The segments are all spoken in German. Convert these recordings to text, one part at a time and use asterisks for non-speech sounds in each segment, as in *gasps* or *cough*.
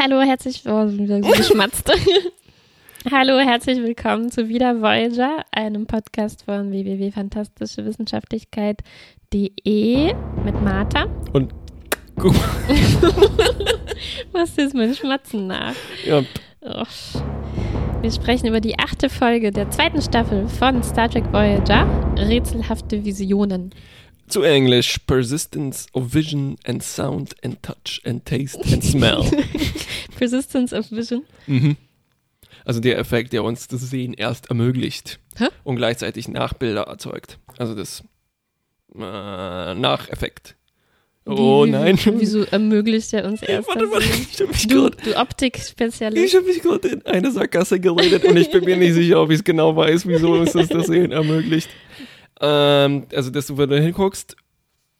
Hallo, herzlich willkommen. Oh, geschmatzt. *laughs* Hallo, herzlich willkommen zu Wieder Voyager, einem Podcast von www.fantastischewissenschaftlichkeit.de mit Martha. Und *laughs* Was ist mein Schmatzen nach? ja, Oh. Wir sprechen über die achte Folge der zweiten Staffel von Star Trek Voyager, Rätselhafte Visionen. Zu Englisch Persistence of Vision and Sound and Touch and Taste and Smell. *laughs* Persistence of Vision. mhm. Also der Effekt, der uns das Sehen erst ermöglicht Hä? und gleichzeitig Nachbilder erzeugt. Also das äh, Nacheffekt. Oh Wie- nein. Wieso ermöglicht er uns erst Warte, warte, ich habe mich Du, du Optik-Spezialist. ich hab mich gerade in eine Sackgasse geredet und ich bin mir nicht sicher, ob ich es genau weiß, wieso uns das das Sehen ermöglicht. *laughs* Ähm, also, dass du wenn du hinguckst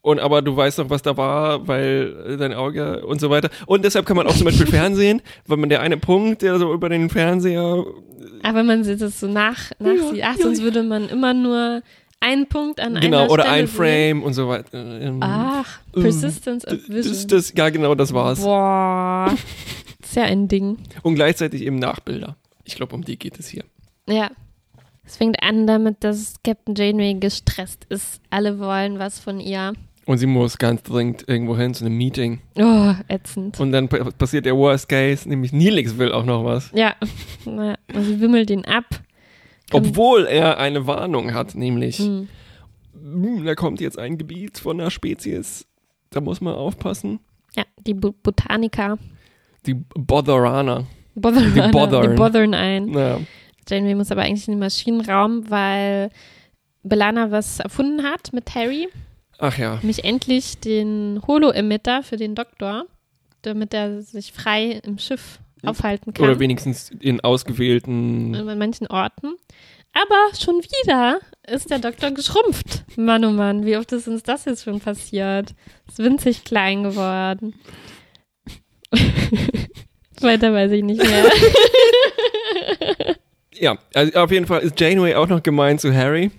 und aber du weißt noch, was da war, weil dein Auge und so weiter. Und deshalb kann man auch zum Beispiel *laughs* Fernsehen, weil man der eine Punkt, der so über den Fernseher Aber man sieht es so nach, nach Ja, sie. Ach, ja, sonst ja. würde man immer nur einen Punkt an genau einer oder Stelle ein sehen. Frame und so weiter. Ähm, Ach, ähm, Persistence of Vision. das, das, ja, genau, das war's. Boah. *laughs* ist ja ein Ding. Und gleichzeitig eben Nachbilder. Ich glaube, um die geht es hier. Ja. Es fängt an damit, dass Captain Janeway gestresst ist. Alle wollen was von ihr. Und sie muss ganz dringend irgendwo hin zu einem Meeting. Oh, ätzend. Und dann pa- passiert der Worst Case, nämlich Nilix will auch noch was. Ja. ja. Und sie wimmelt ihn ab. Kann- Obwohl er eine Warnung hat, nämlich, Hm. hm, da kommt jetzt ein Gebiet von einer Spezies, da muss man aufpassen. Ja, die Bu Botaniker. Die Botheraner. Bothern, Die bothern. die bothern ein. Naja. Janeway muss aber eigentlich in den Maschinenraum, weil Belana was erfunden hat mit Harry. Ach ja. Nämlich endlich den Holo-Emitter für den Doktor, damit er sich frei im Schiff aufhalten kann. Oder wenigstens in ausgewählten. an manchen Orten. Aber schon wieder ist der Doktor geschrumpft. Mann, oh Mann, wie oft ist uns das jetzt schon passiert? Ist winzig klein geworden. *laughs* Weiter weiß ich nicht mehr. *laughs* Ja, also auf jeden Fall ist Janeway auch noch gemein zu Harry.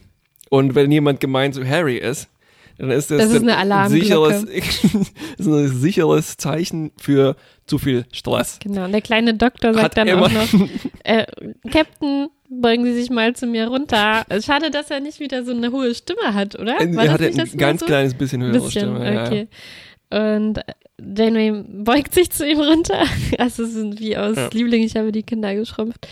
Und wenn jemand gemein zu Harry ist, dann ist das, Das ist Alarmglocke. sicheres, *laughs* ist ein sicheres Zeichen für zu viel Stress. Genau, und der kleine Doktor sagt Hat dann auch noch, *laughs* äh, Captain, beugen Sie sich mal zu mir runter. Schade, dass er nicht wieder so eine hohe Stimme hat, oder? War er hatte nicht ein ganz so? kleines bisschen höhere bisschen, Stimme. Ja, ja. okay. Und Janeway beugt sich zu ihm runter. *laughs* Also es sind wie aus Ja. Liebling, ich habe die Kinder geschrumpft.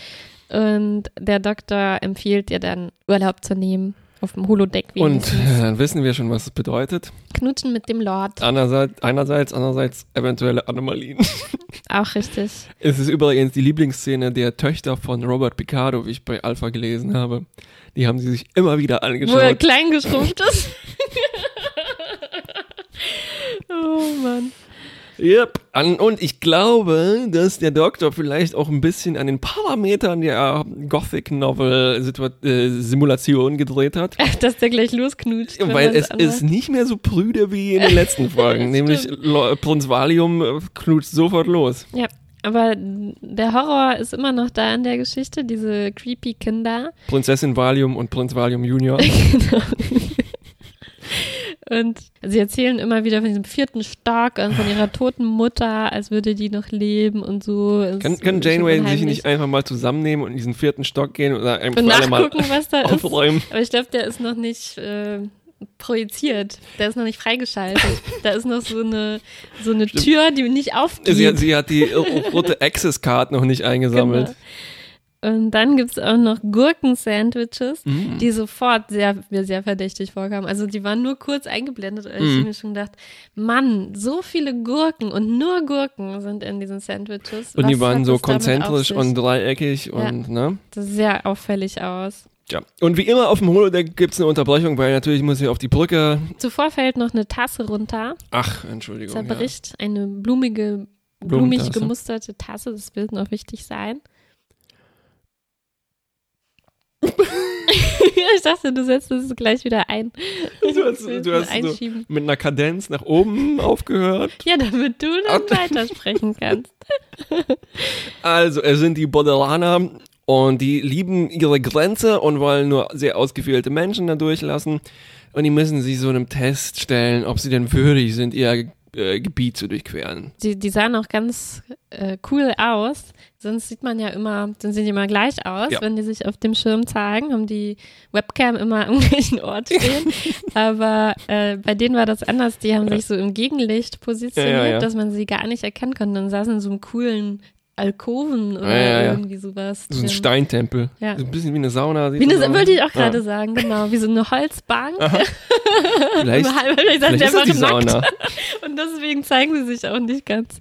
Und der Doktor empfiehlt ihr dann, Urlaub zu nehmen. Auf dem Holodeck Und wenigstens. äh, dann wissen wir schon, was es bedeutet. Knutschen mit dem Lord. Einerseits, einerseits, andererseits eventuelle Anomalien. *laughs* Auch richtig. Es ist übrigens die Lieblingsszene der Töchter von Robert Picardo, wie ich bei Alpha gelesen habe. Die haben sie sich immer wieder Wo er angeschaut. klein geschrumpft ist. *laughs* oh Mann. Yep. An, und ich glaube, dass der Doktor vielleicht auch ein bisschen an den Parametern der Gothic-Novel-Simulation gedreht hat. *laughs* Dass der gleich losknutscht. Weil es anmacht. ist nicht mehr so prüde wie in den letzten *laughs* Folgen. nämlich Prinz Valium äh, knutscht sofort los. Ja, aber der Horror ist immer noch da in der Geschichte, diese creepy Kinder. Prinzessin Valium und Prinz Valium Junior. *laughs* genau. Und sie erzählen immer wieder von diesem vierten Stock und von ihrer toten Mutter, als würde die noch leben und so. Es Kann, ist kann Janeway sich nicht einfach mal zusammennehmen und in diesen vierten Stock gehen oder einfach und alle mal nachgucken, was da ist? aufräumen? Aber ich glaube, der ist noch nicht äh, projiziert. Der ist noch nicht freigeschaltet. da ist noch so eine, so eine Tür, die nicht aufgeht. Sie, hat- sie hat die rote Access-Card noch nicht eingesammelt. Genau. Und dann gibt es auch noch Gurken-Sandwiches, Mm. die sofort sehr, mir sehr verdächtig vorkamen. Also die waren nur kurz eingeblendet, und ich Mhm. hab mir schon gedacht, Mann, so viele Gurken und nur Gurken sind in diesen Sandwiches. Und Was die waren so konzentrisch und dreieckig Ja. und, ne? Das sieht sehr auffällig aus. Ja. Und wie immer auf dem Holodeck gibt es eine Unterbrechung, weil natürlich muss ich auf die Brücke. Zuvor fällt noch eine Tasse runter. Ach, Entschuldigung. Ja. Zerbricht eine blumige, blumig gemusterte Tasse. Das wird noch wichtig sein. *laughs* ich dachte, du setzt es gleich wieder ein. Du hast, du hast so mit einer Kadenz nach oben aufgehört. Ja, damit du dann weitersprechen kannst. *laughs* Also, es sind die Boderaner und die lieben ihre Grenze und wollen nur sehr ausgewählte Menschen da durchlassen. Und die müssen sich so einem Test stellen, ob sie denn würdig sind, ihr äh, Gebiet zu durchqueren. Die, die sahen auch ganz äh, cool aus. Sonst sieht man ja immer, dann sehen die immer gleich aus, Ja. wenn die sich auf dem Schirm zeigen, haben die Webcam immer am *laughs* gleichen Ort stehen. *laughs* Aber äh, bei denen war das anders. Die haben sich so im Gegenlicht positioniert, Ja, ja, ja. dass man sie gar nicht erkennen konnte. Dann saßen in so einem coolen Alkoven oder Ja, ja, ja. irgendwie sowas. So ein. Steintempel. Ja. So ein bisschen wie eine Sauna. Wie eine, wollte ich auch Ja. gerade sagen, genau, wie so eine Holzbank. *laughs* Vielleicht, vielleicht die ist das die nackt. Sauna. Und deswegen zeigen sie sich auch nicht ganz.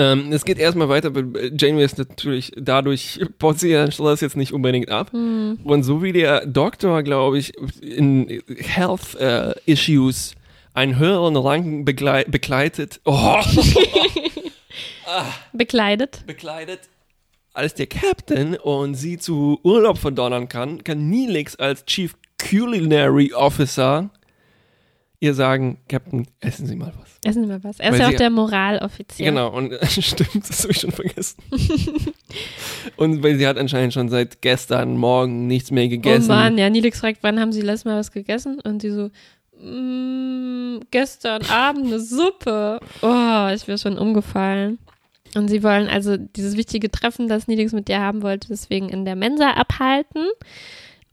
Ähm, es geht erstmal weiter. weil Janeway ist natürlich dadurch *laughs* ihren Stress jetzt nicht unbedingt ab. Hm. Und so wie der Doktor, glaube ich, in Health äh, Issues einen höheren Rang beglei begleitet, oh, *laughs* Bekleidet. bekleidet als der Captain und sie zu Urlaub verdonnern kann, kann Neelix als Chief Culinary Officer ihr sagen, Captain, essen Sie mal was. Essen wir was. Er ist ja auch sie- der Moraloffizier. Genau, und *laughs* stimmt, das habe ich schon vergessen. *laughs* und weil sie hat anscheinend schon seit gestern Morgen nichts mehr Oh gegessen. Mann, ja, Nilix fragt, wann haben sie letztes Mal was gegessen? Und die so, mm, gestern Abend eine Suppe. Oh, ich wäre schon umgefallen. Und sie wollen also dieses wichtige Treffen, das Nilix mit dir haben wollte, deswegen in der Mensa abhalten.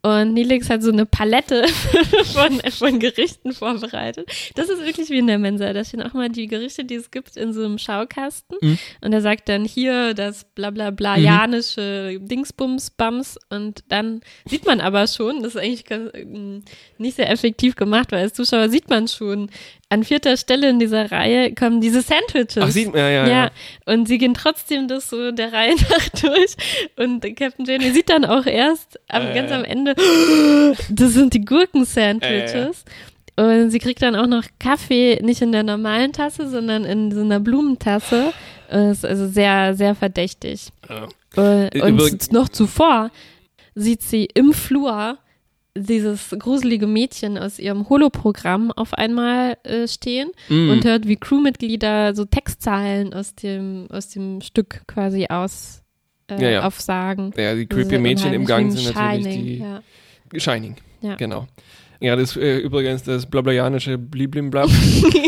Und Nilix hat so eine Palette *laughs* von, von Gerichten vorbereitet. Das ist wirklich wie in der Mensa. Da stehen auch mal die Gerichte, die es gibt, in so einem Schaukasten. Mhm. Und er sagt dann hier das bla bla bla janische Dingsbums Bums. Und dann sieht man aber schon, das ist eigentlich ganz, ähm, nicht sehr effektiv gemacht, weil als Zuschauer sieht man schon, an vierter Stelle in dieser Reihe kommen diese Sandwiches. Ach, man, ja, ja, Ja, und sie gehen trotzdem das so der Reihe *laughs* nach durch. Und Captain Janeway sieht dann auch erst am, Äh. ganz am Ende, *gasps* das sind die Gurken-Sandwiches. Und sie kriegt dann auch noch Kaffee, nicht in der normalen Tasse, sondern in so einer Blumentasse. Äh, Ist also sehr, sehr verdächtig. Äh, Und Übrig- noch zuvor sieht sie im Flur dieses gruselige Mädchen aus ihrem Holoprogramm auf einmal äh, stehen Mm. und hört, wie Crewmitglieder so Textzeilen aus dem, aus dem Stück quasi aus äh, Ja, ja. aufsagen. Ja, die creepy Mädchen im Gang sind wie natürlich Shining, die Ja. Shining. Ja. Genau. Ja, das äh, übrigens das blablajanische Bliblimblab. *laughs*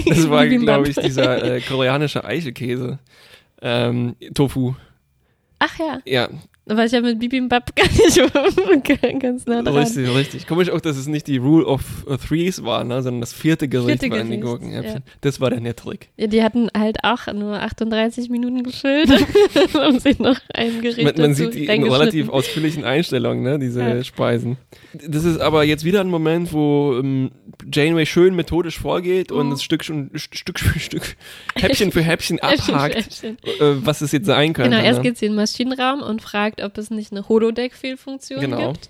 Das war, glaube ich, dieser äh, koreanische Eichelkäse. Ähm, Tofu. Ach ja, Ja, war ich ja mit Bibimbap *laughs* gar nicht ganz nah dran. richtig, richtig. Komisch auch, dass es nicht die Rule of Threes war, ne, sondern das vierte Gericht Vierte waren die Gurkenhäppchen. Das war der Trick. Ja, die hatten halt auch nur 38 Minuten gefüllt, *laughs* *laughs* um sich noch ein Gericht Man, man sieht die in relativ ausführlichen Einstellungen, ne, diese Ja. Speisen. Das ist aber jetzt wieder ein Moment, wo ähm, Janeway schön methodisch vorgeht und Mhm. das Stück schon St- Stück für Stück, Häppchen für Häppchen Häppchen für abhakt, Häppchen. äh, was es jetzt sein könnte. Genau, erst ne? geht sie in den Maschinenraum und fragt, ob es nicht eine Holodeck-Fehlfunktion Genau. gibt.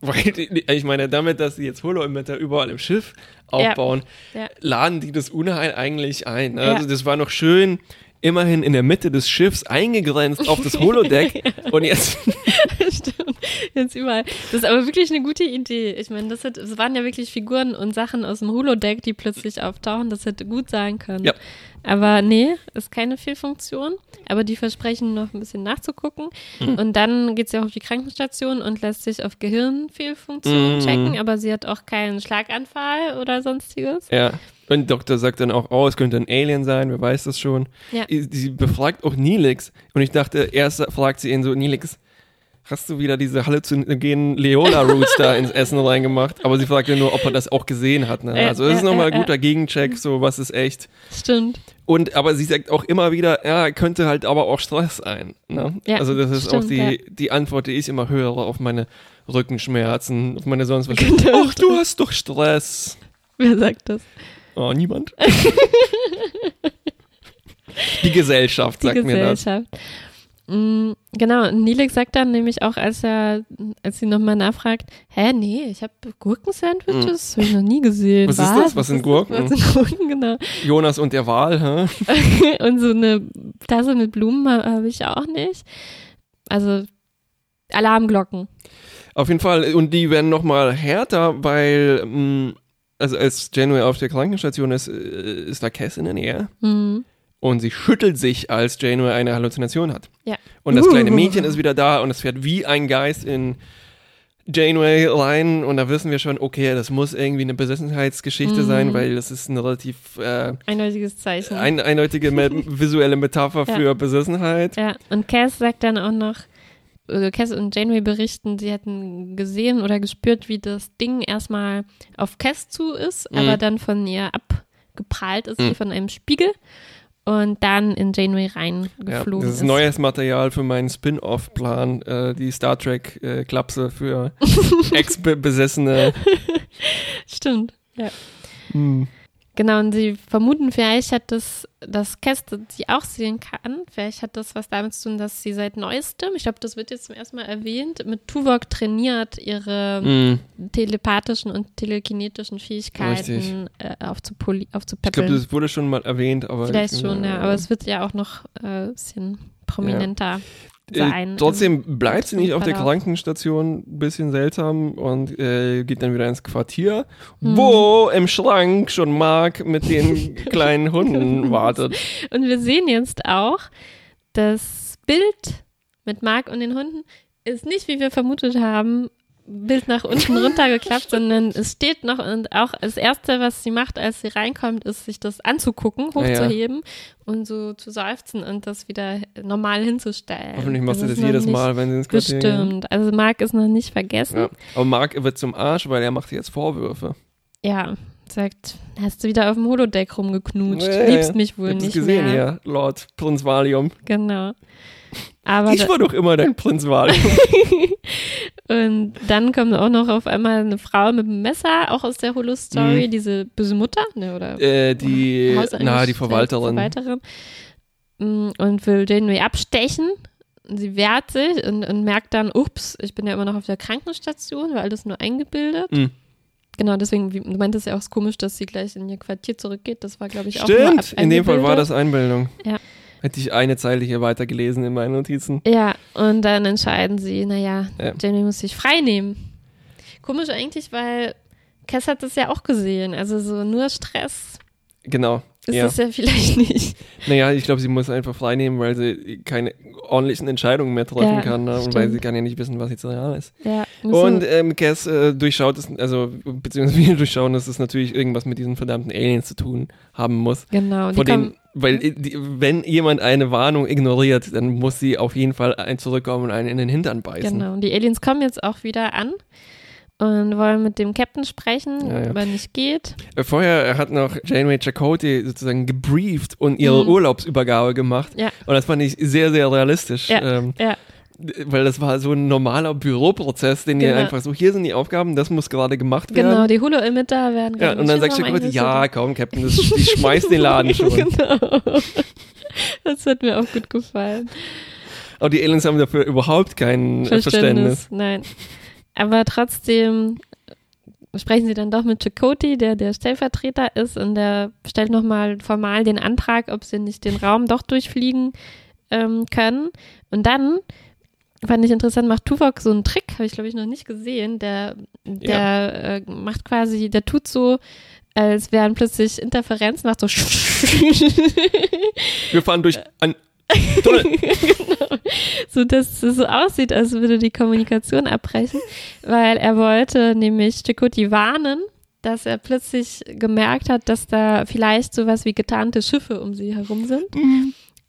Weil, ich meine, damit, dass sie jetzt Holo-Emitter überall im Schiff aufbauen, Ja. laden die das Unheil eigentlich ein. Ne? Ja. Also das war noch schön immerhin in der Mitte des Schiffs eingegrenzt auf das Holodeck *laughs* und jetzt *laughs* Stimmt. Jetzt überall. Das ist aber wirklich eine gute Idee. Ich meine, das, hat, das waren ja wirklich Figuren und Sachen aus dem Holodeck, die plötzlich auftauchen. Das hätte gut sein können. Ja. Aber nee, ist keine Fehlfunktion. Aber die versprechen noch ein bisschen nachzugucken. Mhm. Und dann geht sie auch auf die Krankenstation und lässt sich auf Gehirnfehlfunktion Mhm. checken. Aber sie hat auch keinen Schlaganfall oder sonstiges. Ja. Und der Doktor sagt dann auch, oh, es könnte ein Alien sein, wer weiß das schon. Ja. Sie befragt auch Nilix. Und ich dachte, erst fragt sie ihn so, Nilix, hast du wieder diese halluzinogenen Leola-Roots da ins Essen reingemacht? Aber sie fragt ja nur, ob er das auch gesehen hat. Ne? Ja, Also das ist ja, nochmal ein ja, guter Gegencheck, so was ist echt. Stimmt. Und aber sie sagt auch immer wieder, ja, könnte halt aber auch Stress sein. Ne? Ja, also das ist auch stimmt, die, ja. die Antwort, die ich immer höre auf meine Rückenschmerzen, auf meine sonst was. Auch *laughs* Ach, du hast doch Stress. Wer sagt das? Oh, niemand. *laughs* die Gesellschaft Die sagt mir das. Gesellschaft. Mm, Genau, und Nilix sagt dann nämlich auch, als er, als sie nochmal nachfragt, hä, nee, ich habe Gurkensandwiches, das habe ich noch nie gesehen. Mm. Was ist das? Was sind Gurken? Was sind Gurken, genau. Jonas und der Wal, hä? *laughs* und so eine Tasse mit Blumen habe hab ich auch nicht. Also Alarmglocken. Auf jeden Fall. Und die werden nochmal härter, weil, mh, also als Janeway auf der Krankenstation ist, äh, ist da Cass in der Nähe. Mhm. Und sie schüttelt sich, als Janeway eine Halluzination hat. Ja. Und das kleine Uh. Mädchen ist wieder da und es fährt wie ein Geist in Janeway rein und da wissen wir schon, okay, das muss irgendwie eine Besessenheitsgeschichte Mhm. sein, weil das ist ein relativ äh, Eindeutiges Zeichen. ein, eindeutige *laughs* visuelle Metapher Ja. für Besessenheit. ja, und Cass sagt dann auch noch, Cass und Janeway berichten, sie hätten gesehen oder gespürt, wie das Ding erstmal auf Cass zu ist, Mhm. aber dann von ihr abgeprallt ist, Mhm. wie von einem Spiegel. Und dann in Janeway Ja, reingeflogen das ist ist. neues Material für meinen Spin-off-Plan, äh, die Star Trek-Klapse für *laughs* Ex-Besessene. Stimmt. Ja. Hm. Genau, und sie vermuten, vielleicht hat das, dass Käste sie auch sehen kann. Vielleicht hat das was damit zu tun, dass sie seit neuestem, ich glaube, das wird jetzt zum ersten Mal erwähnt, mit Tuvok trainiert, ihre Hm. telepathischen und telekinetischen. Fähigkeiten äh, aufzupoli- Ich glaube, das wurde schon mal erwähnt, aber. Vielleicht ich, schon, ja. Aber es wird ja auch noch äh, ein bisschen prominenter sein. Äh, trotzdem bleibt sie nicht auf der. Krankenstation, ein bisschen seltsam und äh, geht dann wieder ins Quartier, Hm. wo im Schrank schon Mark mit den *laughs* kleinen Hunden wartet. Und wir sehen jetzt auch, das Bild mit Mark und den Hunden ist nicht, wie wir vermutet haben, Bild nach unten *laughs* runtergeklappt, sondern es steht noch und auch das Erste, was sie macht, als sie reinkommt, ist, sich das anzugucken, Ja, ja. hochzuheben und so zu seufzen und das wieder normal hinzustellen. Hoffentlich macht sie ist das jedes Mal, wenn sie ins Quartier gehen. Bestimmt. Also Mark ist noch nicht vergessen. Ja. Aber Mark wird zum Arsch, weil er macht jetzt Vorwürfe. Ja, sagt, hast du wieder auf dem Holodeck rumgeknutscht, ja, liebst mich wohl nicht gesehen mehr. hier, Lord Prinz Valium. Genau. Aber Ich war doch immer dein Prinz Valium. *laughs* Und dann kommt auch noch auf einmal eine Frau mit einem Messer, auch aus der Holo-Story, Mhm. diese böse Mutter, ne, oder äh, die, na, die Verwalterin. Verwalterin. Mm, Und will Janeway abstechen. Und Sie wehrt sich und, und merkt dann, ups, ich bin ja immer noch auf der Krankenstation, war alles nur eingebildet. Mhm. Genau, deswegen, wie, du meintest ja auch, es ist komisch, dass sie gleich in ihr Quartier zurückgeht. Das war, glaube ich, auch nur Stimmt, in dem Fall war das Einbildung. Ja. Hätte ich eine Zeile hier weiter gelesen in meinen Notizen. Ja, und dann entscheiden sie, naja, Ja. Jamie muss sich frei nehmen. Komisch eigentlich, weil Cass hat das ja auch gesehen. Also so nur Stress Genau. Ist ja. es ja vielleicht nicht. Naja, ich glaube, sie muss einfach frei nehmen, weil sie keine ordentlichen Entscheidungen mehr treffen Ja, kann. Ne? Und stimmt. weil sie kann ja nicht wissen, was jetzt real ist. Ja, Und ähm, Cass äh, durchschaut es, also beziehungsweise *laughs* wir durchschauen, dass es natürlich irgendwas mit diesen verdammten Aliens zu tun haben muss. genau, kommen, denen, weil äh, die, wenn jemand eine Warnung ignoriert, dann muss sie auf jeden Fall ein zurückkommen und einen in den Hintern beißen. genau, und die Aliens kommen jetzt auch wieder an und wollen mit dem Captain sprechen, Ja, ja. aber nicht geht. Äh, Vorher hat noch Janeway Chakotay sozusagen gebrieft und ihre Mhm. Urlaubsübergabe gemacht. Ja. Und das fand ich sehr, sehr realistisch. Ja, Ähm, ja. Weil das war so ein normaler Büroprozess, den ihr Genau. einfach so, hier sind die Aufgaben, das muss gerade gemacht werden. Genau, die Holo-Emitter werden Ja, und dann sagt Chakotay, ja, komm, Captain, das, ich *laughs* schmeiß den Laden schon. *laughs* genau. Das hat mir auch gut gefallen. Aber die Aliens haben dafür überhaupt kein äh, Verständnis. Nein. Aber trotzdem sprechen sie dann doch mit Chakoti, der der Stellvertreter ist, und der stellt nochmal formal den Antrag, ob sie nicht den Raum doch durchfliegen ähm, können. Und dann fand ich interessant, macht Tuvok so einen Trick, habe ich glaube ich noch nicht gesehen. Der, der äh, macht quasi, der tut so, als wären plötzlich Interferenzen, macht so *laughs* Wir fahren durch ein Tunnel. *laughs* *laughs* so dass es so aussieht, als würde die Kommunikation abbrechen, weil er wollte nämlich Chakoti warnen, dass er plötzlich gemerkt hat, dass da vielleicht sowas wie getarnte Schiffe um sie herum sind,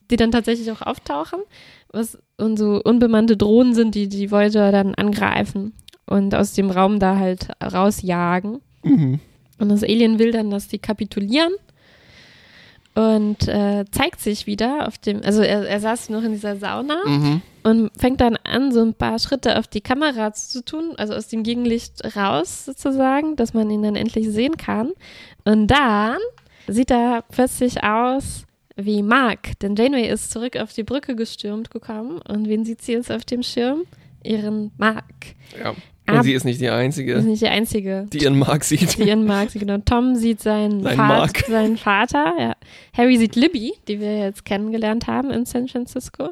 die dann tatsächlich auch auftauchen was, und so unbemannte Drohnen sind, die die Voyager dann angreifen und aus dem Raum da halt rausjagen. Mhm. Und das Alien will dann, dass die kapitulieren und äh, zeigt sich wieder auf dem, also er, er saß noch in dieser Sauna Mhm. und fängt dann an, so ein paar Schritte auf die Kamera zu tun, also aus dem Gegenlicht raus sozusagen, dass man ihn dann endlich sehen kann. Und dann sieht er plötzlich aus wie Mark, denn Janeway ist zurück auf die Brücke gestürmt gekommen und wen sieht sie jetzt auf dem Schirm? Ihren Mark. Ja. Und sie ist nicht die Das ist Einzige, nicht die einzige. die ihren Mark sieht. Die ihren Mark sieht, genau. Tom sieht seinen, Seinen Vat- Mark. seinen Vater, ja. Harry sieht Libby, die wir jetzt kennengelernt haben in San Francisco.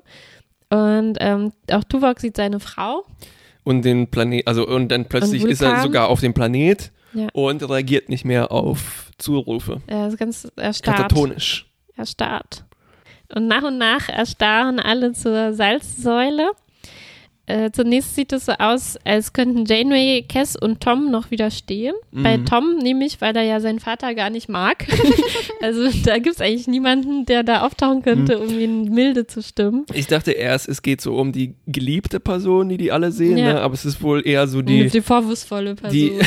Und ähm, auch Tuvok sieht seine Frau. Und den Planet, also und dann plötzlich Und ist er sogar auf dem Planet Ja. und reagiert nicht mehr auf Zurufe. Er ist ganz erstarrt. Katatonisch. Erstarrt. Und nach und nach erstarren alle zur Salzsäule. Äh, zunächst sieht es so aus, als könnten Janeway, Cass und Tom noch widerstehen. Mhm. Bei Tom nämlich, weil er ja seinen Vater gar nicht mag. *laughs* also da gibt es eigentlich niemanden, der da auftauchen könnte, Mhm. um ihn milde zu stimmen. Ich dachte erst, es geht so um die geliebte Person, die die alle sehen, Ja. ne? aber es ist wohl eher so Die, die, vorwurfsvolle Person. *laughs* die-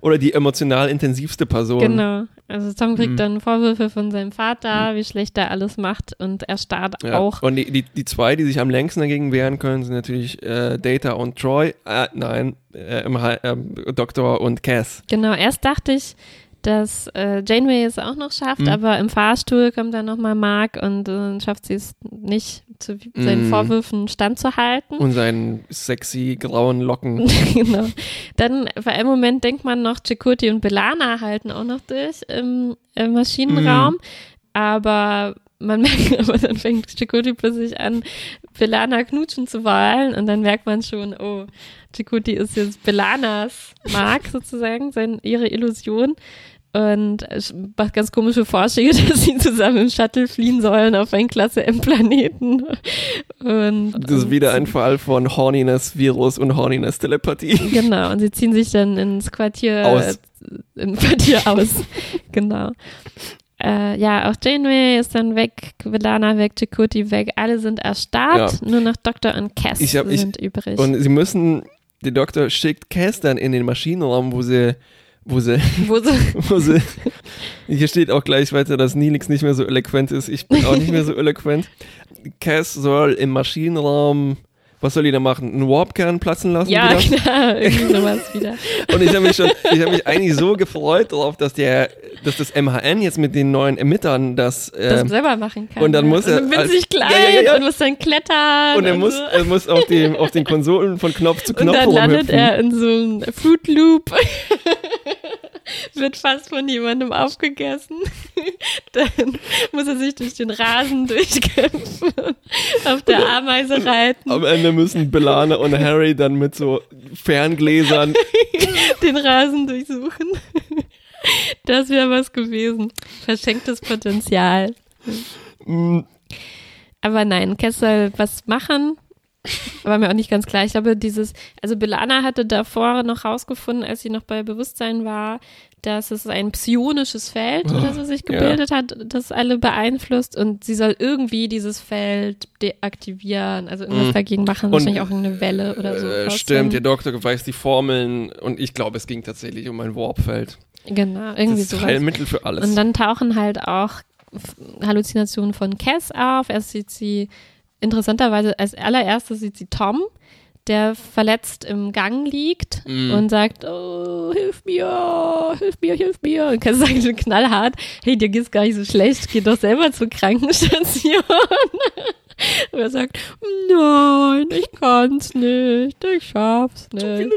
oder die emotional intensivste Person. Genau. Also Tom kriegt Mhm. dann Vorwürfe von seinem Vater, wie schlecht er alles macht und er starrt Ja. auch. Und die, die, die zwei, die sich am längsten dagegen wehren können, sind natürlich äh, Data und Troy. Äh, nein, äh, ähm, Doktor und Cass. Genau, erst dachte ich, dass äh, Janeway es auch noch schafft, Mhm. aber im Fahrstuhl kommt dann nochmal Mark und dann schafft sie es nicht, zu seinen Mhm. Vorwürfen standzuhalten. Und seinen sexy grauen Locken. *laughs* genau. Dann für einen Moment denkt man noch, Chakoti und Belana halten auch noch durch im, im Maschinenraum, Mhm. aber man *laughs* merkt, aber dann fängt Chakoti plötzlich an, Belana knutschen zu wollen und dann merkt man schon, oh, Chakoti ist jetzt Belanas Mark sozusagen, sein, ihre Illusion. Und es macht ganz komische Vorschläge, *laughs* dass sie zusammen im Shuttle fliehen sollen auf einen Klasse M-Planeten. Und Das ist wieder ein Fall von Horniness-Virus und Horniness-Telepathie. Genau, und sie ziehen sich dann ins Quartier Aus. Äh, im Quartier aus. *laughs* genau. Äh, ja, auch Janeway ist dann weg, Velana weg, Chakoti weg, alle sind erstarrt, nur noch Dr. und Cass Ich hab- ich- sind übrig. Und sie müssen, der Doktor schickt Cass dann in den Maschinenraum, wo sie, wo sie, *laughs* Wo sie, *laughs* wo sie, hier steht auch gleich weiter, dass Nilix nicht mehr so eloquent ist. Ich bin auch nicht mehr so eloquent. Cass soll im Maschinenraum, was soll die da machen? Einen Warpkern platzen lassen? ja, wieder? klar, *laughs* irgendwie sowas wieder. *laughs* Und ich habe mich schon, ich habe mich eigentlich so gefreut darauf, dass der, dass das MHN jetzt mit den neuen Emittern das, Das ähm, selber machen kann. und dann ja. muss er und als- winzig klein Ja, ja, und muss dann klettern. und er muss, so. er muss auf, dem, auf den Konsolen von Knopf zu *laughs* Und Knopf dann landet er in so einem Fruit Loop. Wird fast von jemandem aufgegessen. *laughs* dann muss er sich durch den Rasen durchkämpfen. auf der Ameise reiten. Am Ende müssen Belana und Harry dann mit so Ferngläsern. *laughs* den Rasen durchsuchen. Das wäre was gewesen. Verschenktes Potenzial. mm, Aber nein, Kessel was machen. War mir auch nicht ganz klar. Ich glaube, dieses, also Belana hatte davor noch rausgefunden, als sie noch bei Bewusstsein war, dass es ein psionisches Feld oder so sich ja. gebildet hat, das alle beeinflusst und sie soll irgendwie dieses Feld deaktivieren, also irgendwas Mhm. dagegen machen, Und, wahrscheinlich auch irgendeine Welle oder so. äh, stimmt, der Doktor weiß die Formeln und ich glaube, es ging tatsächlich um ein Warpfeld. Genau, Das irgendwie ist sowas. Heilmittel für alles. Und dann tauchen halt auch Halluzinationen von Cass auf. Erst sieht sie, interessanterweise, als allererstes sieht sie Tom, der verletzt im Gang liegt Mm. und sagt, oh, hilf mir, hilf mir, hilf mir. Und Cass sagt so knallhart, hey, dir geht's gar nicht so schlecht, geh doch selber zur Krankenstation. Und er sagt, nein, ich kann's nicht, ich schaff's nicht.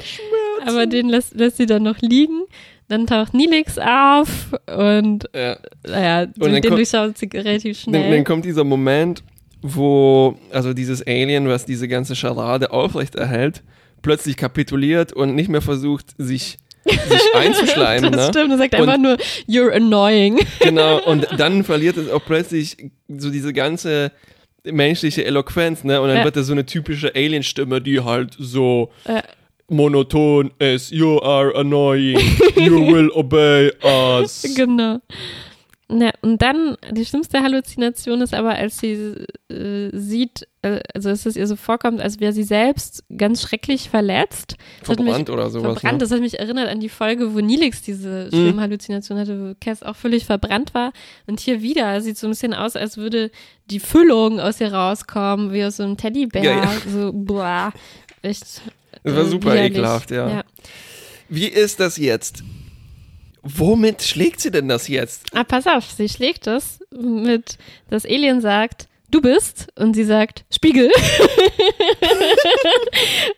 Aber den lässt, lässt sie dann noch liegen. Dann taucht Nilix auf und ja. naja, dann den durchschaut sie relativ Dann, schnell. dann kommt dieser Moment, wo also dieses Alien, was diese ganze Scharade aufrechterhält, plötzlich kapituliert und nicht mehr versucht, sich, sich *laughs* einzuschleimen. das ne? stimmt, er sagt Und- einfach nur, you're annoying. *laughs* Genau, und dann verliert es auch plötzlich so diese ganze menschliche Eloquenz, ne? Und dann Ja. wird das so eine typische Alien-Stimme, die halt so Ja. monoton ist. You are annoying. You *laughs* will obey us. genau. Ja, und dann, die schlimmste Halluzination ist aber, als sie äh, sieht, äh, also dass es ihr so vorkommt, als wäre sie selbst ganz schrecklich verletzt. Das hat mich- Verbrannt oder sowas. verbrannt. Ne? Das hat mich erinnert an die Folge, wo Nilix diese schlimme Halluzination hatte, wo Cass auch völlig verbrannt war. Und hier wieder sieht so ein bisschen aus, als würde die Füllung aus ihr rauskommen, wie aus so einem Teddybär. Ja, ja. So, boah, echt. Das war äh, super widerlich. ekelhaft, ja. ja. Wie ist das jetzt? Womit schlägt sie denn das jetzt? Ah, pass auf, sie schlägt es mit, das Alien sagt, du bist, und sie sagt, Spiegel. *laughs*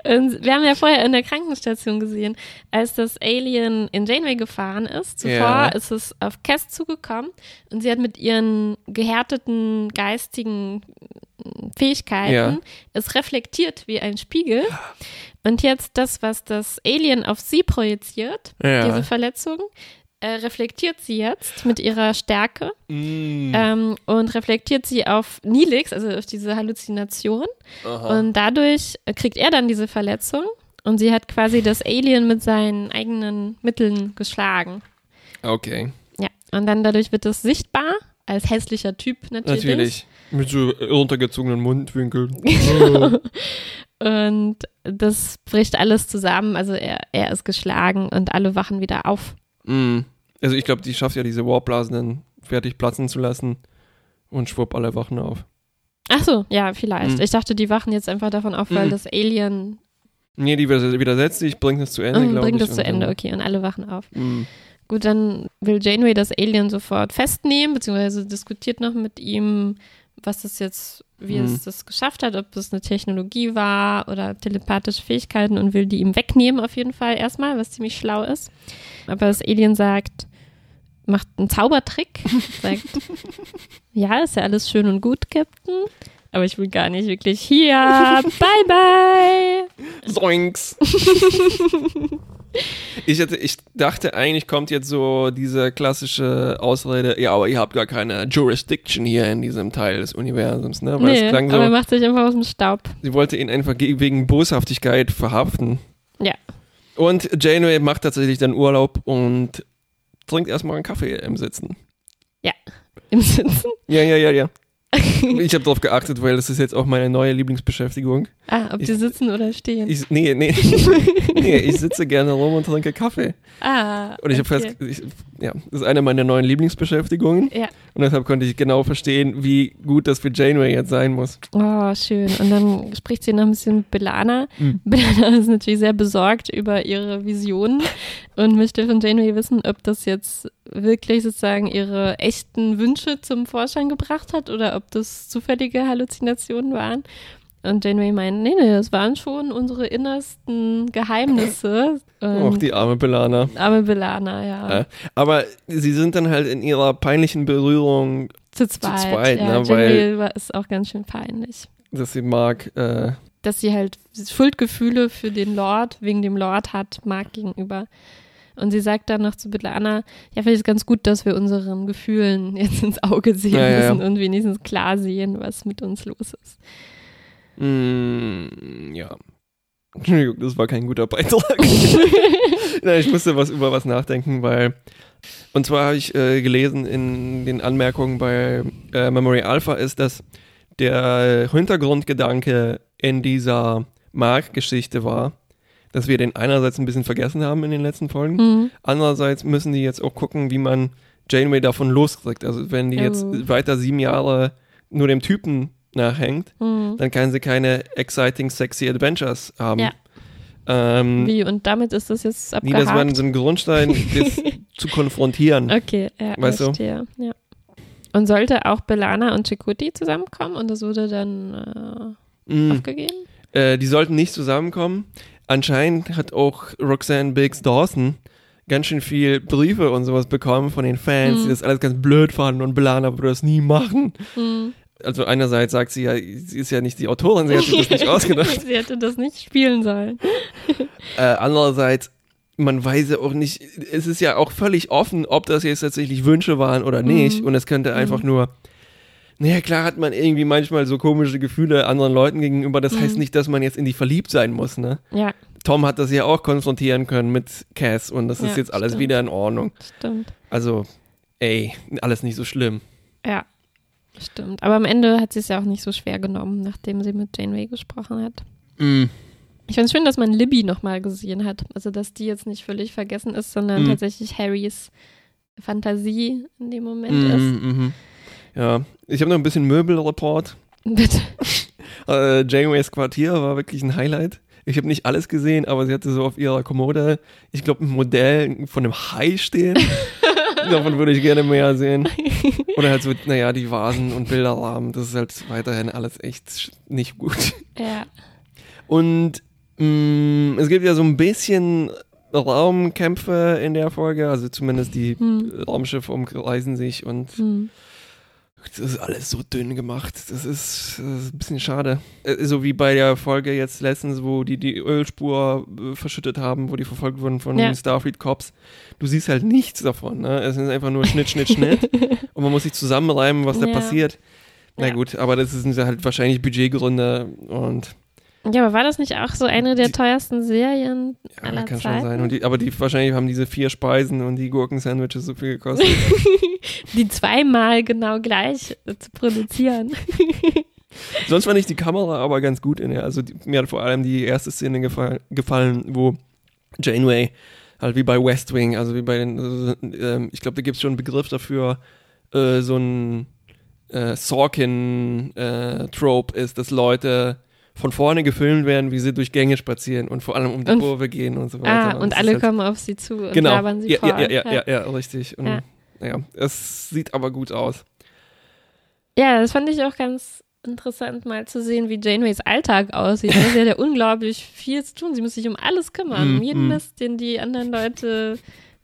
und wir haben ja vorher in der Krankenstation gesehen, als das Alien in Janeway gefahren ist, zuvor Ja. ist es auf Cass zugekommen und sie hat mit ihren gehärteten geistigen Fähigkeiten Ja. es reflektiert wie ein Spiegel. Und jetzt das, was das Alien auf sie projiziert, Ja. diese Verletzung, äh, reflektiert sie jetzt mit ihrer Stärke Mm. ähm, und reflektiert sie auf Nilix, also auf diese Halluzination. Aha. Und dadurch kriegt er dann diese Verletzung und sie hat quasi das Alien mit seinen eigenen Mitteln geschlagen. Okay, Ja, und dann dadurch wird es sichtbar als hässlicher Typ natürlich. natürlich. Mit so runtergezogenen Mundwinkeln. *laughs* Und das bricht alles zusammen. Also er, er ist geschlagen und alle wachen wieder auf. Mm. Also ich glaube, die schafft ja diese Warpblasen dann fertig platzen zu lassen und schwupp, alle wachen auf. Ach so, ja, vielleicht. Mhm. Ich dachte, die wachen jetzt einfach davon auf, weil Mhm. das Alien Nee, die widersetzt sich, bringt es zu Ende, mm, glaube ich. bringt es zu Ende. Okay, und alle wachen auf. Mm. Gut, dann will Janeway das Alien sofort festnehmen, beziehungsweise diskutiert noch mit ihm, was das jetzt, wie Mhm. es das geschafft hat, ob es eine Technologie war oder telepathische Fähigkeiten und will die ihm wegnehmen auf jeden Fall erstmal, was ziemlich schlau ist. Aber das Alien sagt, macht einen Zaubertrick, *laughs* sagt, ja, ist ja alles schön und gut, Captain, aber ich will gar nicht wirklich hier. *laughs* bye bye. Zoinks. *laughs* ich, hätte, ich dachte eigentlich kommt jetzt so diese klassische Ausrede, ja, aber ihr habt gar keine Jurisdiction hier in diesem Teil des Universums, ne? Weil Nee, es klang aber er so, macht sich einfach aus dem Staub. sie wollte ihn einfach ge- wegen Boshaftigkeit verhaften. Ja. Und Janeway macht tatsächlich dann Urlaub und trinkt erstmal einen Kaffee im Sitzen. Im Sitzen. Ja, ja, ja, ja. *laughs* Ich habe darauf geachtet, weil das ist jetzt auch meine neue Lieblingsbeschäftigung. Ah, ob Ich- die sitzen oder stehen. Ich, nee, nee, *laughs* nee, ich sitze gerne rum und trinke Kaffee. ah. Und ich habe okay. fest, ich, ja, das ist eine meiner neuen Lieblingsbeschäftigungen. Ja. Und deshalb konnte ich genau verstehen, wie gut das für Janeway jetzt sein muss. Oh, schön. Und dann spricht sie noch ein bisschen mit Belana. Mhm. Belana *laughs* ist natürlich sehr besorgt über ihre Visionen und möchte von Janeway wissen, ob das jetzt wirklich sozusagen ihre echten Wünsche zum Vorschein gebracht hat oder ob das zufällige Halluzinationen waren. Und Janeway meint, nee, nee, das waren schon unsere innersten Geheimnisse. *laughs* Och, Und die arme Belana. arme Belana, ja. Ja. Aber sie sind dann halt in ihrer peinlichen Berührung, Zu zweit. zweit, ja, ne, weil- ist auch ganz schön peinlich. dass sie mag, äh, dass sie halt Schuldgefühle für den Lord, wegen dem Lord hat, Mark gegenüber. Und sie sagt dann noch zu Belana, ja, vielleicht ist es ganz gut, dass wir unseren Gefühlen jetzt ins Auge sehen Ja, ja, ja. müssen und wenigstens klar sehen, was mit uns los ist. mm, ja. Entschuldigung, das war kein guter Beitrag. *laughs* Nein, ich musste was über was nachdenken, weil und zwar habe ich äh, gelesen in den Anmerkungen bei äh, Memory Alpha ist, dass der Hintergrundgedanke in dieser Mark-Geschichte war, dass wir den einerseits ein bisschen vergessen haben in den letzten Folgen, Mhm. andererseits müssen die jetzt auch gucken, wie man Janeway davon loskriegt. Also wenn die jetzt Oh. weiter sieben Jahre nur dem Typen nachhängt, Mhm. dann kann sie keine exciting, sexy Adventures haben. Ja. Ähm, Wie, und damit ist das jetzt Nee, das war abgehakt? so ein Grundstein, *laughs* das zu konfrontieren. okay, ja, Weißt du? verstehe. Ja. Und sollte auch Belana und Chakoti zusammenkommen und das wurde dann äh, Mm. aufgegeben? Äh, die sollten nicht zusammenkommen. Anscheinend hat auch Roxanne Biggs Dawson ganz schön viel Briefe und sowas bekommen von den Fans, Mhm. die das alles ganz blöd fanden und Belana würde das nie machen. Mhm. Also einerseits sagt sie ja, sie ist ja nicht die Autorin, sie hat sich das nicht *laughs* ausgedacht. sie hätte das nicht spielen sollen. Äh, andererseits, man weiß ja auch nicht, es ist ja auch völlig offen, ob das jetzt tatsächlich Wünsche waren oder nicht. Mhm. Und es könnte einfach nur, naja, klar hat man irgendwie manchmal so komische Gefühle anderen Leuten gegenüber. Das heißt Mhm. nicht, dass man jetzt in die verliebt sein muss, ne? Ja, Tom hat das ja auch konfrontieren können mit Cass und das Ja, ist jetzt alles stimmt. wieder in Ordnung. stimmt. Also, ey, alles nicht so schlimm. Ja, stimmt. Aber am Ende hat sie es ja auch nicht so schwer genommen, nachdem sie mit Janeway gesprochen hat. Mm. Ich finde es schön, dass man Libby nochmal gesehen hat. Also, dass die jetzt nicht völlig vergessen ist, sondern Mhm. tatsächlich Harrys Fantasie in dem Moment Mhm, ist. mhm. Ja, ich habe noch ein bisschen Möbelreport. Bitte. *laughs* Äh, Janeways Quartier war wirklich ein Highlight. Ich habe nicht alles gesehen, aber sie hatte so auf ihrer Kommode, ich glaube, ein Modell von einem Hai stehen. *laughs* Davon würde ich gerne mehr sehen. *laughs* Oder halt so, naja, die Vasen und Bilderrahmen, das ist halt weiterhin alles echt nicht gut. Ja. Und mh, es gibt ja so ein bisschen Raumkämpfe in der Folge, also zumindest die Hm. Raumschiffe umkreisen sich und Hm. Das ist alles so dünn gemacht. Das ist, das ist ein bisschen schade. Äh, So wie bei der Folge jetzt letztens, wo die die Ölspur äh, verschüttet haben, wo die verfolgt wurden von Ja. den Starfleet Cops. Du siehst halt nichts davon. Ne? Es ist einfach nur Schnitt, Schnitt, Schnitt. *laughs* Und man muss sich zusammenreimen, was da Ja. passiert. Na Ja. gut, aber das sind halt wahrscheinlich Budgetgründe und Ja, aber war das nicht auch so eine der Die- teuersten Serien ja, aller kann Zeiten? schon sein. Die, aber die wahrscheinlich haben diese vier Speisen und die Gurken-Sandwiches so viel gekostet. *laughs* Die zweimal genau gleich äh, zu produzieren. *laughs* Sonst fand ich die Kamera aber ganz gut in der. Also die, mir hat vor allem die erste Szene gefallen, gefallen wo Janeway halt wie bei West Wing, also wie bei den, also, ähm, ich glaube, da gibt es schon einen Begriff dafür, äh, so ein äh, Sorkin-Trope ist, dass Leute von vorne gefilmt werden, wie sie durch Gänge spazieren und vor allem um die Und- Kurve gehen und so weiter. Ah, und ist alle halt, kommen auf sie zu und genau. labern sie ja, voll. ja, ja, ja, ja, ja, richtig. Und, Ja. ja, es sieht aber gut aus. Ja, das fand ich auch ganz interessant, mal zu sehen, wie Janeways Alltag aussieht. Sie hat ja *laughs* unglaublich viel zu tun. Sie muss sich um alles kümmern, um Mm, jeden mm. Mist, den die anderen Leute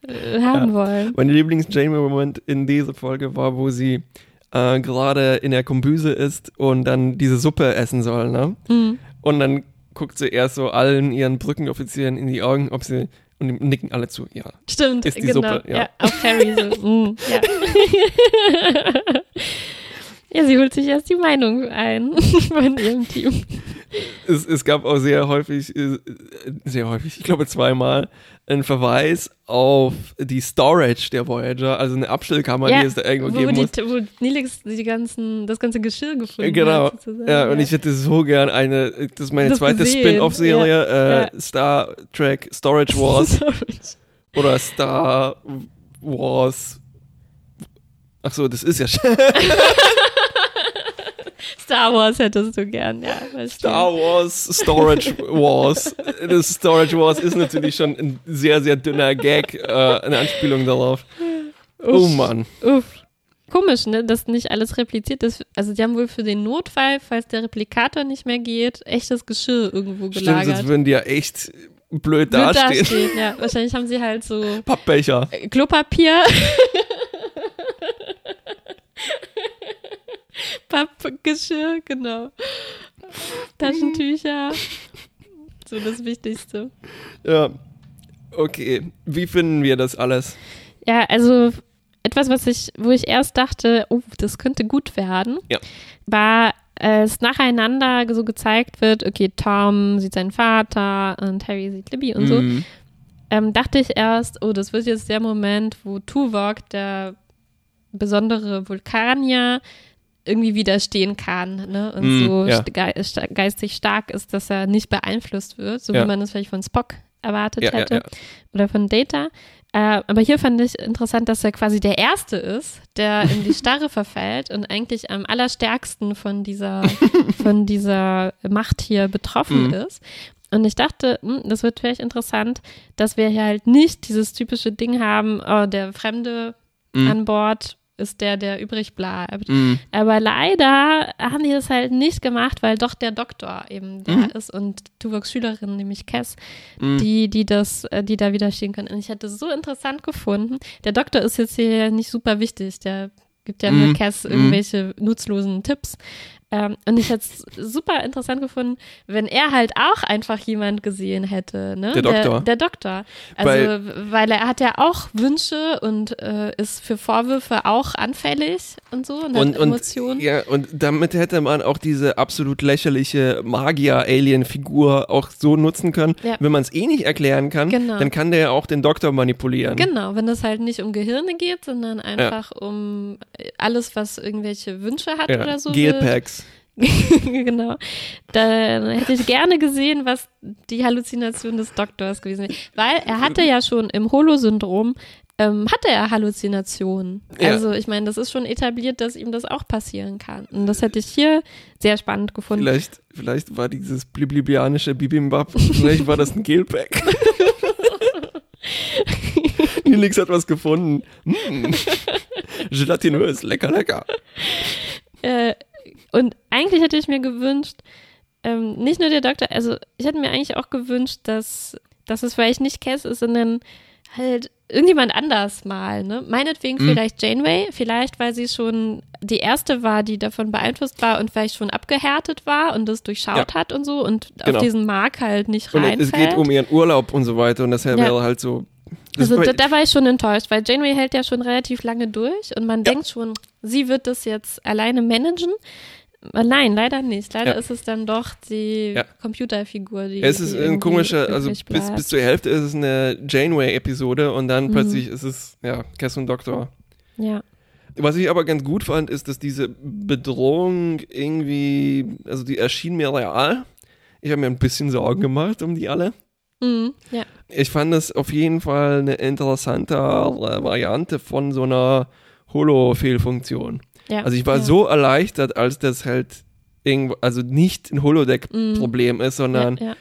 äh, haben wollen. Mein Lieblings-Janeway-Moment in dieser Folge war, wo sie äh, gerade in der Kombüse ist und dann diese Suppe essen soll, ne? Mhm. Und dann guckt sie erst so allen ihren Brückenoffizieren in die Augen, ob sie und nicken alle zu, ja. Stimmt, Ist die genau. Suppe, ja. ja. auf Harry so. *laughs* mm, ja. *laughs* ja, sie holt sich erst die Meinung ein *laughs* von ihrem Team. Es, es gab auch sehr häufig, äh, sehr häufig, ich glaube zweimal, einen Verweis auf die Storage der Voyager, also eine Abstellkammer, Ja, die es da irgendwo Wo, geben die, muss. wo Nilix die ganzen, das ganze Geschirr gefunden Genau. hat. sozusagen. Ja, und ich hätte so gern eine, das ist meine Das zweite Spin-off-Serie, ja, äh, Star Trek Storage Wars. *laughs* Oder Star Wars. Ach so, das ist ja *laughs* *laughs* Star Wars hättest du gern, ja. Star Wars Storage Wars. Das Storage Wars ist natürlich schon ein sehr, sehr dünner Gag, äh, eine Anspielung darauf. Oh Mann. Uff. Komisch, ne, dass nicht alles repliziert ist. Also die haben wohl für den Notfall, falls der Replikator nicht mehr geht, echtes Geschirr irgendwo Stimmt, gelagert. sonst würden die ja echt blöd Blöd dastehen. dastehen, ja. *laughs* Wahrscheinlich haben sie halt so Pappbecher. Klopapier. *laughs* Pappgeschirr, genau. Taschentücher. So das Wichtigste. Ja. Okay. Wie finden wir das alles? Ja, also etwas, was ich, wo ich erst dachte, oh, das könnte gut werden, Ja. war, als nacheinander so gezeigt wird, okay, Tom sieht seinen Vater und Harry sieht Libby und so, Mhm. ähm, dachte ich erst, oh, das wird jetzt der Moment, wo Tuvok, der besondere Vulkanier, irgendwie widerstehen kann ne? und Mm, so ja. st- ge st geistig stark ist, dass er nicht beeinflusst wird, so Ja. wie man es vielleicht von Spock erwartet Ja, hätte oder von Data. Äh, aber hier fand ich interessant, dass er quasi der Erste ist, der in die Starre *laughs* verfällt und eigentlich am allerstärksten von dieser, *laughs* von dieser Macht hier betroffen Mhm. ist. Und ich dachte, hm, das wird vielleicht interessant, dass wir hier halt nicht dieses typische Ding haben, oh, der Fremde Mhm. an Bord ist der, der übrig bleibt. Mhm. Aber leider haben die das halt nicht gemacht, weil doch der Doktor eben der Mhm. ist und Tuvoks Schülerin, nämlich Cass, Mhm. die, die das, äh, die da widerstehen können. Und ich hätte es so interessant gefunden. Der Doktor ist jetzt hier nicht super wichtig, der gibt ja nur Mhm. Cass Mhm. irgendwelche nutzlosen Tipps. Ähm, und ich hätte es super interessant gefunden, wenn er halt auch einfach jemand gesehen hätte. Ne? Der Doktor. Der, der Doktor. Also, Weil- weil, er hat ja auch Wünsche und äh, ist für Vorwürfe auch anfällig und so und, Und, hat und, Emotionen. ja, und damit hätte man auch diese absolut lächerliche Magier-Alien-Figur auch so nutzen können. Ja. Wenn man es eh nicht erklären kann, Genau. dann kann der ja auch den Doktor manipulieren. Genau, wenn es halt nicht um Gehirne geht, sondern einfach um alles, was irgendwelche Wünsche hat Ja. oder so. Gelpacks. *laughs* genau. Dann hätte ich gerne gesehen, was die Halluzination des Doktors gewesen wäre. Weil er hatte ja schon im Holo-Syndrom, ähm, hatte er Halluzinationen. Ja. Also ich meine, das ist schon etabliert, dass ihm das auch passieren kann. Und das hätte ich hier sehr spannend gefunden. Vielleicht, vielleicht war dieses bliblibianische Bibimbap, vielleicht war das ein Gelpack. *laughs* Nilix hat was gefunden. Mm. Gelatinös, lecker, lecker. Äh, und eigentlich hätte ich mir gewünscht, ähm, nicht nur der Doktor, also ich hätte mir eigentlich auch gewünscht, dass, dass es vielleicht nicht Cass ist, sondern halt irgendjemand anders mal, ne? Meinetwegen Mhm. vielleicht Janeway, vielleicht weil sie schon die erste war, die davon beeinflusst war und vielleicht schon abgehärtet war und das durchschaut hat und so und Genau. auf diesen Mark halt nicht Und reinfällt. es geht um ihren Urlaub und so weiter und deshalb Ja. wäre halt so. das Also da, da war ich schon enttäuscht, weil Janeway hält ja schon relativ lange durch und man denkt schon, sie wird das jetzt alleine managen. Aber Nein, leider nicht. Leider Ja. ist es dann doch die Ja. Computerfigur, die. es ist die ein komischer, also bis, bis zur Hälfte ist es eine Janeway-Episode und dann Mhm. plötzlich ist es, ja, Cass und Doktor. Ja. Was ich aber ganz gut fand, ist, dass diese Bedrohung irgendwie, also die erschien mir real. Ich habe mir ein bisschen Sorgen gemacht um die alle. Mhm. ja. Ich fand das auf jeden Fall eine interessante Variante von so einer Holo-Fehlfunktion. Ja. Also ich war ja. so erleichtert, als das halt irgendwo, also nicht ein Holodeck-Problem ist, sondern ja.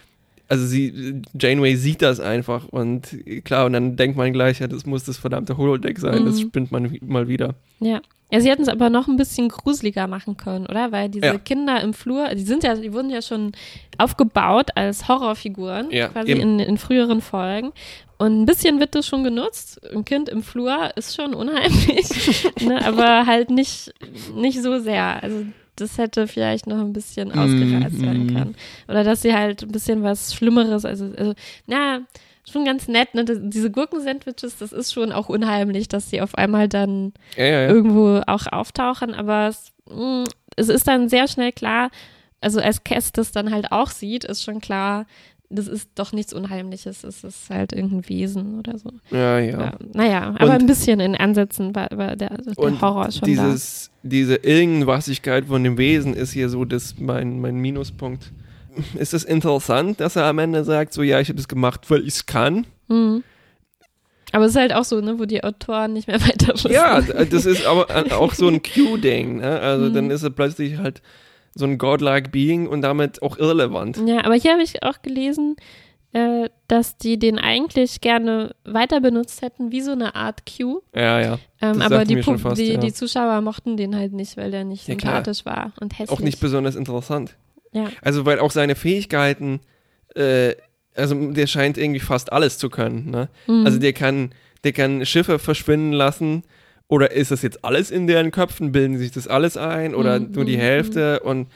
Also sie, Janeway sieht das einfach und klar, und dann denkt man gleich, ja, das muss das verdammte Holodeck sein, das Mhm. spinnt man mal wieder. Ja. Ja, sie hätten es aber noch ein bisschen gruseliger machen können, oder? Weil diese Ja. Kinder im Flur, die sind ja, die wurden ja schon aufgebaut als Horrorfiguren, Ja, quasi in, in früheren Folgen. Und ein bisschen wird das schon genutzt. Ein Kind im Flur ist schon unheimlich, *laughs* ne? aber halt nicht, nicht so sehr. Also das hätte vielleicht noch ein bisschen ausgereizt Mm, werden mm. können. Oder dass sie halt ein bisschen was Schlimmeres, also, also na, schon ganz nett, ne? Diese Gurkensandwiches, das ist schon auch unheimlich, dass sie auf einmal dann Ja, ja, ja. irgendwo auch auftauchen, aber es, mh, es ist dann sehr schnell klar, also als Cass das dann halt auch sieht, ist schon klar, das ist doch nichts Unheimliches, es ist halt irgendein Wesen oder so. ja, ja. Ja. Naja, aber Und- ein bisschen in Ansätzen war, war der, der Horror schon dieses, diese Irgendwasigkeit von dem Wesen ist hier so das mein, mein Minuspunkt. Ist es interessant, dass er am Ende sagt, so ja, ich habe das gemacht, weil ich es kann? da. Mhm. Aber es ist halt auch so, ne, wo die Autoren nicht mehr *laughs* weiter wissen. Ja, das ist aber an- auch so ein *laughs* Q-Ding. Ne? Also Mhm. dann ist er plötzlich halt so ein godlike Being und damit auch irrelevant. Ja, aber hier habe ich auch gelesen, äh, dass die den eigentlich gerne weiter benutzt hätten, wie so eine Art Q. Ja, ja. Ähm, aber die, fast, die, ja. die Zuschauer mochten den halt nicht, weil der nicht Ja, klar. sympathisch war und hässlich. Auch nicht besonders interessant. Ja. Also weil auch seine Fähigkeiten, äh, also der scheint irgendwie fast alles zu können. Ne? Mhm. Also der kann, der kann Schiffe verschwinden lassen. Oder ist das jetzt alles in deren Köpfen? Bilden sich das alles ein? Oder Mhm, nur die Hälfte? Und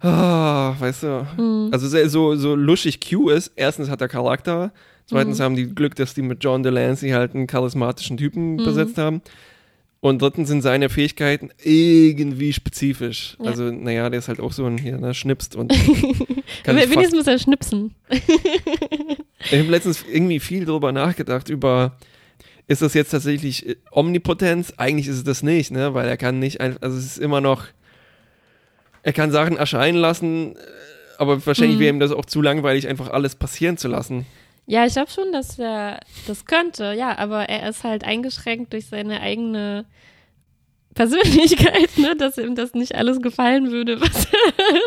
ah, weißt du, Mhm. also so, so luschig Q ist, erstens hat er Charakter, zweitens Mhm. haben die Glück, dass die mit John Delancey halt einen charismatischen Typen Mhm. besetzt haben. Und drittens sind seine Fähigkeiten irgendwie spezifisch. Ja. Also, naja, der ist halt auch so ein hier, ne, schnipst und *laughs* kann Wenigstens muss er schnipsen. Ich habe letztens irgendwie viel drüber nachgedacht, über ist das jetzt tatsächlich äh, Omnipotenz? Eigentlich ist es das nicht, ne? Weil er kann nicht einfach, also es ist immer noch, er kann Sachen erscheinen lassen, äh, aber wahrscheinlich Mhm. wäre ihm das auch zu langweilig, einfach alles passieren zu lassen. Ja, ich glaube schon, dass er das könnte, ja, aber er ist halt eingeschränkt durch seine eigene Persönlichkeit, ne, dass ihm das nicht alles gefallen würde, *laughs* was,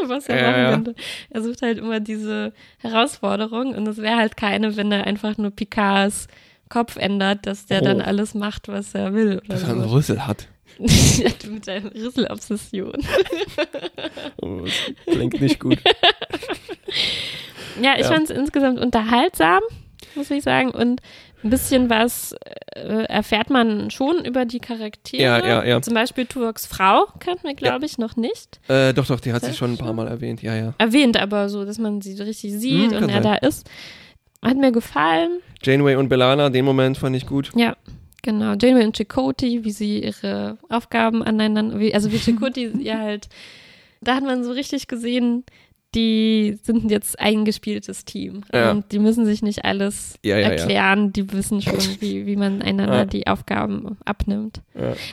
was er Ja, machen könnte. Er sucht halt immer diese Herausforderung und es wäre halt keine, wenn er einfach nur Picards Kopf ändert, dass der Oh. dann alles macht, was er will. Dass er einen so. Rüssel hat. ja, *laughs* mit deiner Rüsselobsession. *laughs* Oh, das klingt nicht gut. *laughs* Ja, ich Ja. fand es insgesamt unterhaltsam, muss ich sagen. Und ein bisschen was äh, erfährt man schon über die Charaktere. Ja, ja, ja. Zum Beispiel Tuvoks Frau kannten wir, glaube ich, noch nicht. Äh, doch, doch, die hat sich schon ein paar Mal erwähnt, ja, ja. Erwähnt aber so, dass man sie richtig sieht Hm, und er sein. da ist. Hat mir gefallen. Janeway und Belana, den Moment fand ich gut. Ja, genau. Janeway und Chakotay, wie sie ihre Aufgaben aneinander, wie, also wie Chakotay *laughs* ja halt, da hat man so richtig gesehen, die sind jetzt eingespieltes Team. Ja. Und die müssen sich nicht alles Ja, ja, erklären. Die wissen schon, *laughs* wie, wie man einander die Aufgaben abnimmt.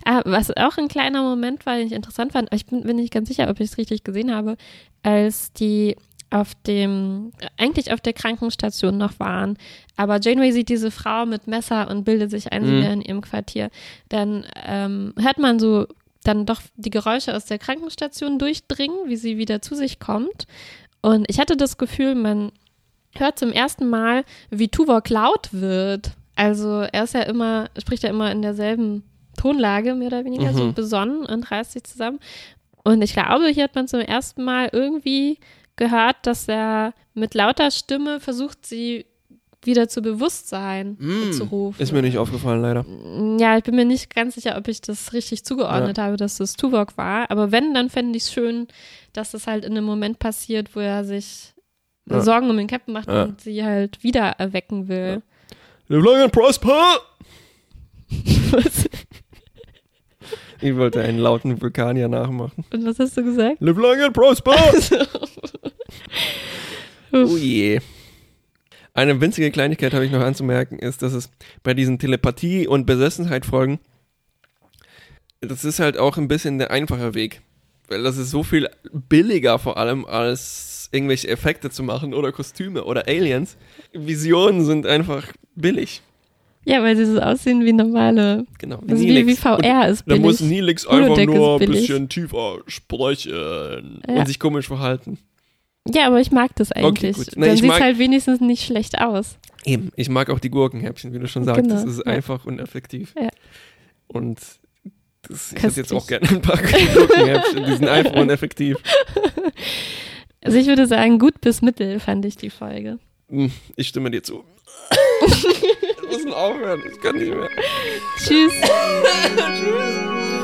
Ah, was auch ein kleiner Moment war, den ich interessant fand, ich bin, bin nicht ganz sicher, ob ich es richtig gesehen habe, als die auf dem, eigentlich auf der Krankenstation noch waren. Aber Janeway sieht diese Frau mit Messer und bildet sich ein, sie Mhm. in ihrem Quartier. Dann ähm, hört man so dann doch die Geräusche aus der Krankenstation durchdringen, wie sie wieder zu sich kommt. Und ich hatte das Gefühl, man hört zum ersten Mal, wie Tuvok laut wird. Also er ist ja immer, spricht ja immer in derselben Tonlage, mehr oder weniger, so Mhm. besonnen und reißt sich zusammen. Und ich glaube, hier hat man zum ersten Mal irgendwie gehört, dass er mit lauter Stimme versucht, sie wieder zu Bewusstsein zu rufen. Mm. Ist mir nicht aufgefallen, leider. Ja, ich bin mir nicht ganz sicher, ob ich das richtig zugeordnet habe, dass das Tuvok war. Aber wenn, dann fände ich es schön, dass das halt in einem Moment passiert, wo er sich Ja. Sorgen um den Captain macht Ja. und sie halt wieder erwecken will. Live long and prosper! *laughs* *laughs* Ich wollte einen lauten Vulkanier nachmachen. Und was hast du gesagt? Live long and prosper! *laughs* Oh je. Eine winzige Kleinigkeit habe ich noch anzumerken, ist, dass es bei diesen Telepathie- und Besessenheit-Folgen, das ist halt auch ein bisschen der einfache Weg. Weil das ist so viel billiger vor allem, als irgendwelche Effekte zu machen oder Kostüme oder Aliens. Visionen sind einfach billig. Ja, weil sie so aussehen wie normale. Genau. Das ist wie, wie VR ist Da billig. muss Nilix einfach nur ein bisschen tiefer sprechen Ja. und sich komisch verhalten. Ja, aber ich mag das eigentlich. gut. Na, Dann sieht mag- halt wenigstens nicht schlecht aus. Eben, ich mag auch die Gurkenhäppchen, wie du schon sagst. Genau, Das ist ja. einfach und effektiv. Ja. Und das, ich hätte jetzt auch gerne ein paar *laughs* Gurkenhäppchen. Die sind einfach und effektiv. *laughs* Also ich würde sagen, gut bis mittel fand ich die Folge. Hm, Ich stimme dir zu. *laughs* Müssen aufhören, ich kann nicht mehr. Tschüss. *laughs* Tschüss.